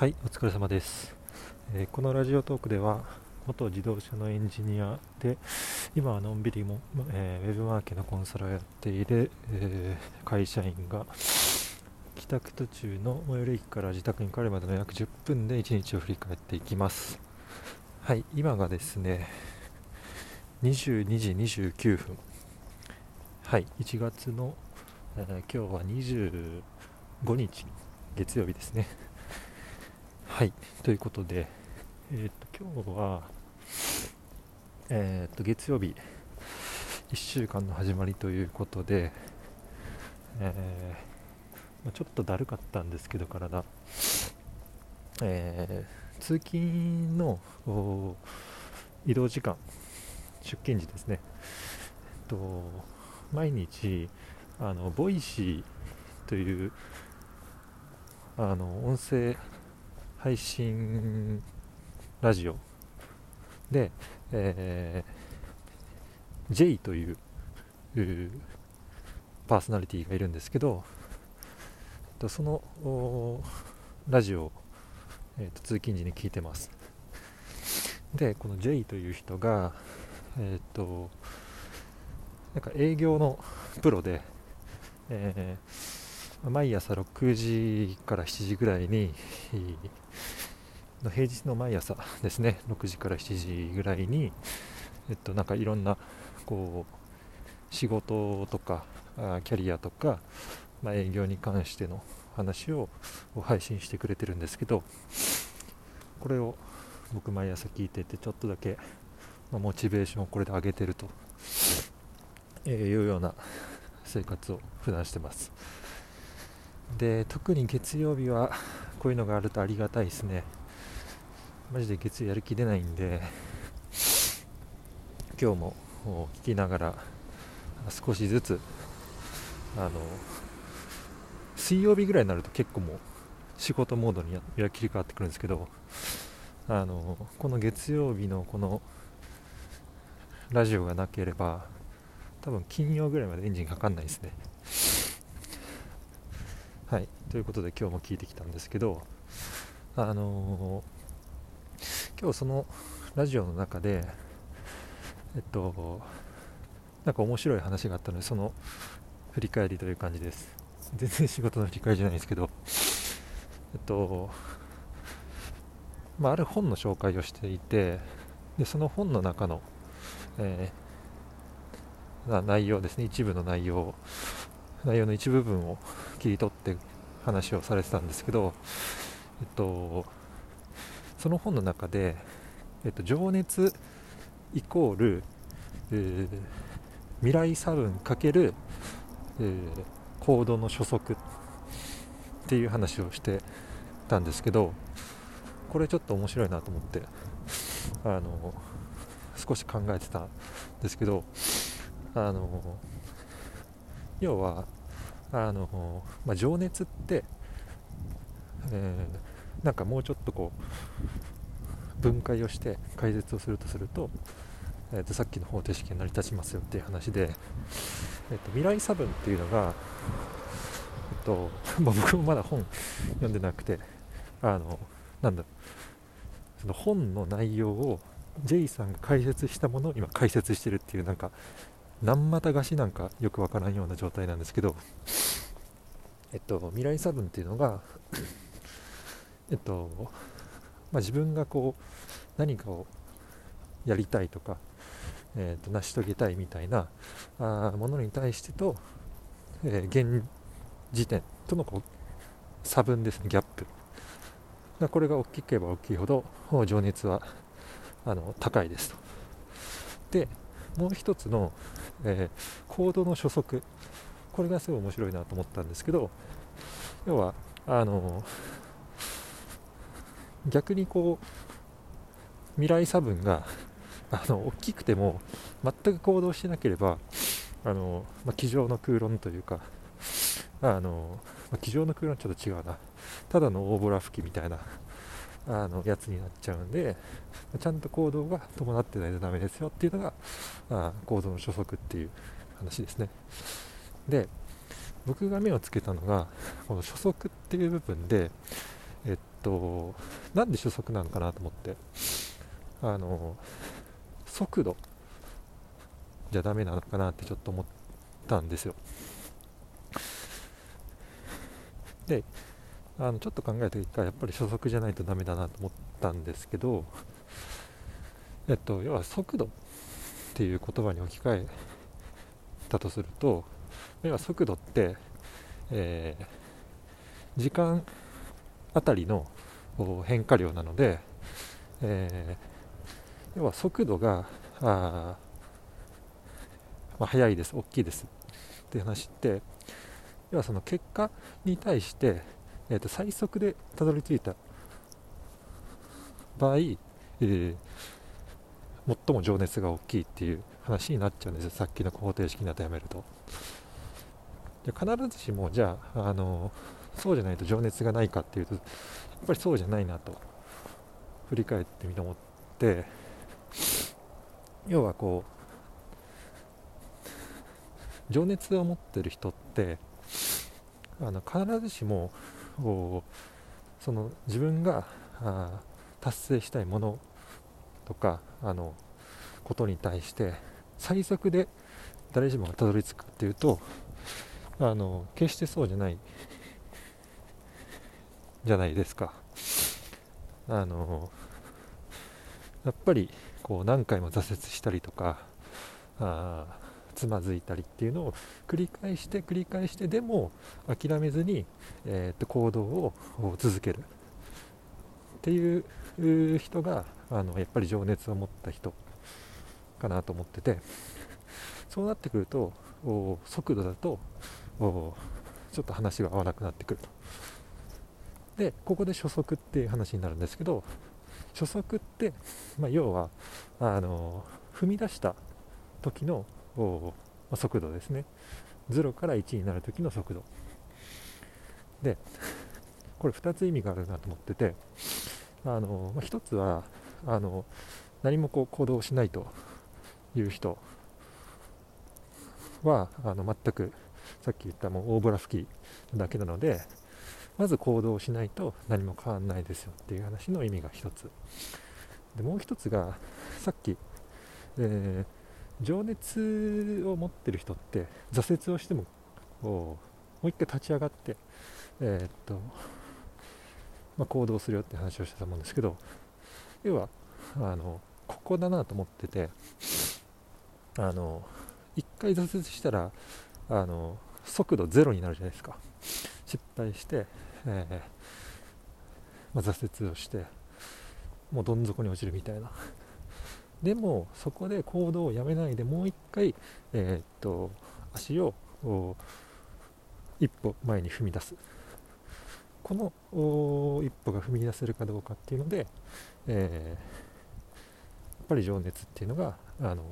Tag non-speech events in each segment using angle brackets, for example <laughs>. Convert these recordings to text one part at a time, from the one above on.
はいお疲れ様です、えー、このラジオトークでは元自動車のエンジニアで今はのんびりも、えー、ウェブマーケのコンサルをやっている、えー、会社員が帰宅途中の最寄り駅から自宅に帰るまでの約10分で1日を振り返っていきます。はい今がですね22時29分。はい1月の、えー、今日は25日月曜日ですね。はい。ということで、えーと、今日は、えーと、月曜日1週間の始まりということで、えー、まあ、ちょっとだるかったんですけど体、えー、通勤の移動時間出勤時ですね、えっと、毎日あの Voicy というあの音声配信ラジオ。で、えー、J というパーソナリティがいるんですけどそのラジオを、えーと、通勤時に聞いてます。でこの J という人がえっ、ー、となんか営業のプロで、えー毎朝6時から7時ぐらいに <laughs> の平日の毎朝ですね6時から7時ぐらいにえっとなんかいろんなこう仕事とかキャリアとか、まあ、営業に関しての話を配信してくれてるんですけどこれを僕毎朝聞いててちょっとだけ、まあ、モチベーションをこれで上げてると、えいうような生活を普段してます。で特に月曜日はこういうのがあるとありがたいですね。マジで月曜やる気出ないんで今日も聞きながら少しずつあの水曜日ぐらいになると結構もう仕事モードに切り替わってくるんですけどあのこの月曜日のこのラジオがなければ多分金曜ぐらいまでエンジンかかんないですね。はい、ということで今日も聞いてきたんですけど、あのー、今日そのラジオの中で、えっと、なんか面白い話があったので、その振り返りという感じです。全然仕事の振り返りじゃないですけど、えっと、まあ、ある本の紹介をしていて、でその本の中の、えー、内容ですね、一部の内容内容の一部分を切り取って話をされてたんですけど、えっと、その本の中で、えっと、情熱イコール、えー、未来差分かける、えー、コードの初速っていう話をしてたんですけどこれちょっと面白いなと思ってあの少し考えてたんですけどあの要はあの、まあ、情熱って、えー、なんかもうちょっとこう分解をして解説をするとすると,、えー、とさっきの方程式が成り立ちますよっていう話で、えー、と未来差分っていうのが、えっと <laughs> ま、僕もまだ本読んでなくてあのなんだろうその本の内容を J さんが解説したものを今解説してるっていうなんか何股貸しなんかよくわからんような状態なんですけど、えっと、未来差分っていうのが <coughs> えっと、まあ、自分がこう何かをやりたいとか、えー、と成し遂げたいみたいなあものに対してと、えー、現時点とのこう差分ですねギャップ。これが大きければ大きいほど情熱はあの高いですと。でもう一つの、えー、コードの初速。これがすごい面白いなと思ったんですけど要はあの逆にこう未来差分があの大きくても全く行動してなければあの、まあ、机上の空論というかあの、まあ、机上の空論ちょっと違うな。ただの大ボラ吹きみたいなあのやつになっちゃうんでちゃんと行動が伴ってないとダメですよっていうのがあ行動の初速っていう話ですね。で僕が目をつけたのがこの初速っていう部分でえっとなんで初速なのかなと思って。あの速度じゃダメなのかなってちょっと思ったんですよ。であのちょっと考えた結果やっぱり初速じゃないとダメだなと思ったんですけど <laughs> えっと要は速度っていう言葉に置き換えたとすると要は速度って、えー、時間あたりの変化量なので、えー、要は速度があ、まあ、速いです、大きいですって話って要はその結果に対して、えー、と最速でたどり着いた場合、えー、最も情熱が大きいっていう話になっちゃうんですよ。さっきの方程式に当てはめると。必ずしもじゃあ、あのそうじゃないと情熱がないかっていうとやっぱりそうじゃないなと振り返ってみて思って要はこう情熱を持ってる人ってあの必ずしもその自分が達成したいものとかあのことに対して最速で誰しもがたどり着くっていうとあの決してそうじゃないじゃないですか。あのやっぱりこう何回も挫折したりとかあつまずいたりっていうのを繰り返して繰り返してでも諦めずに、えー、と行動を続ける。っていう人があのやっぱり情熱を持った人かなと思っててそうなってくると速度だとちょっと話が合わなくなってくると。でここで初速っていう話になるんですけど初速って、まあ、要はあの踏み出した時の速度ですね。0から1になる時の速度。でこれ2つ意味があるなと思っててあの、まあ、1つはあの何もこう行動しないという人はあの全くさっき言ったもう大ボラ吹きだけなのでまず行動しないと何も変わんないですよっていう話の意味が1つ。でもう1つがさっき、えー、情熱を持ってる人って挫折をしてももう一回立ち上がって、えー、っとまあ、行動するよって話をしてたと思うんですけど要はあのここだなと思っててあの1回挫折したらあの速度ゼロになるじゃないですか。失敗して、えー、まあ、挫折をしてもうどん底に落ちるみたいな。でもそこで行動をやめないでもう一回、えー、っと足を一歩前に踏み出す。この一歩が踏み出せるかどうかっていうので、えー、やっぱり情熱っていうのがあの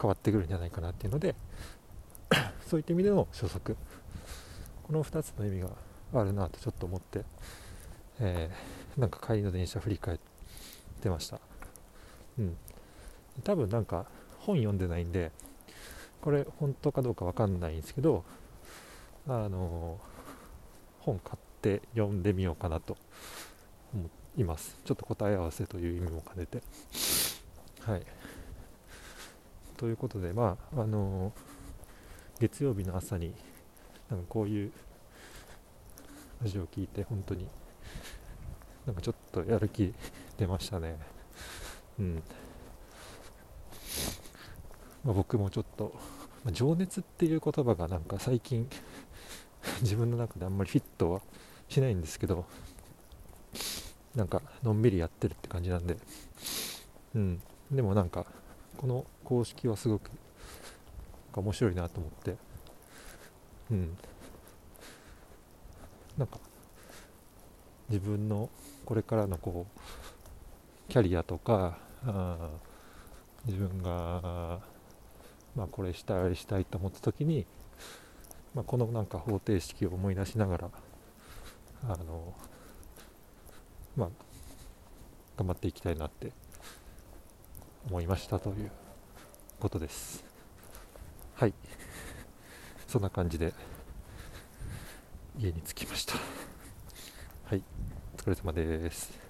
変わってくるんじゃないかなっていうので <coughs> そういった意味での初速この2つの意味があるなとちょっと思って、えー、なんか帰りの電車振り返ってました。うん。多分なんか本読んでないんでこれ本当かどうかわかんないんですけどあの、本買って読んでみようかなと思います。ちょっと答え合わせという意味も兼ねて。はい。ということでまああの月曜日の朝になんかこういうラジオを聞いて本当になんかちょっとやる気出ましたね。うん。まあ、僕もちょっと、まあ、情熱っていう言葉がなんか最近 <laughs> 自分の中であんまりフィットはしないんですけどなんかのんびりやってるって感じなんで。うん。でもなんかこの公式はすごく面白いなと思って。うん。なんか自分のこれからのこうキャリアとか自分がまあこれしたいしたいと思った時に、まあ、このなんか方程式を思い出しながらあのまあ頑張っていきたいなって思いましたということです。はい。そんな感じで家に着きました。はい。お疲れ様です。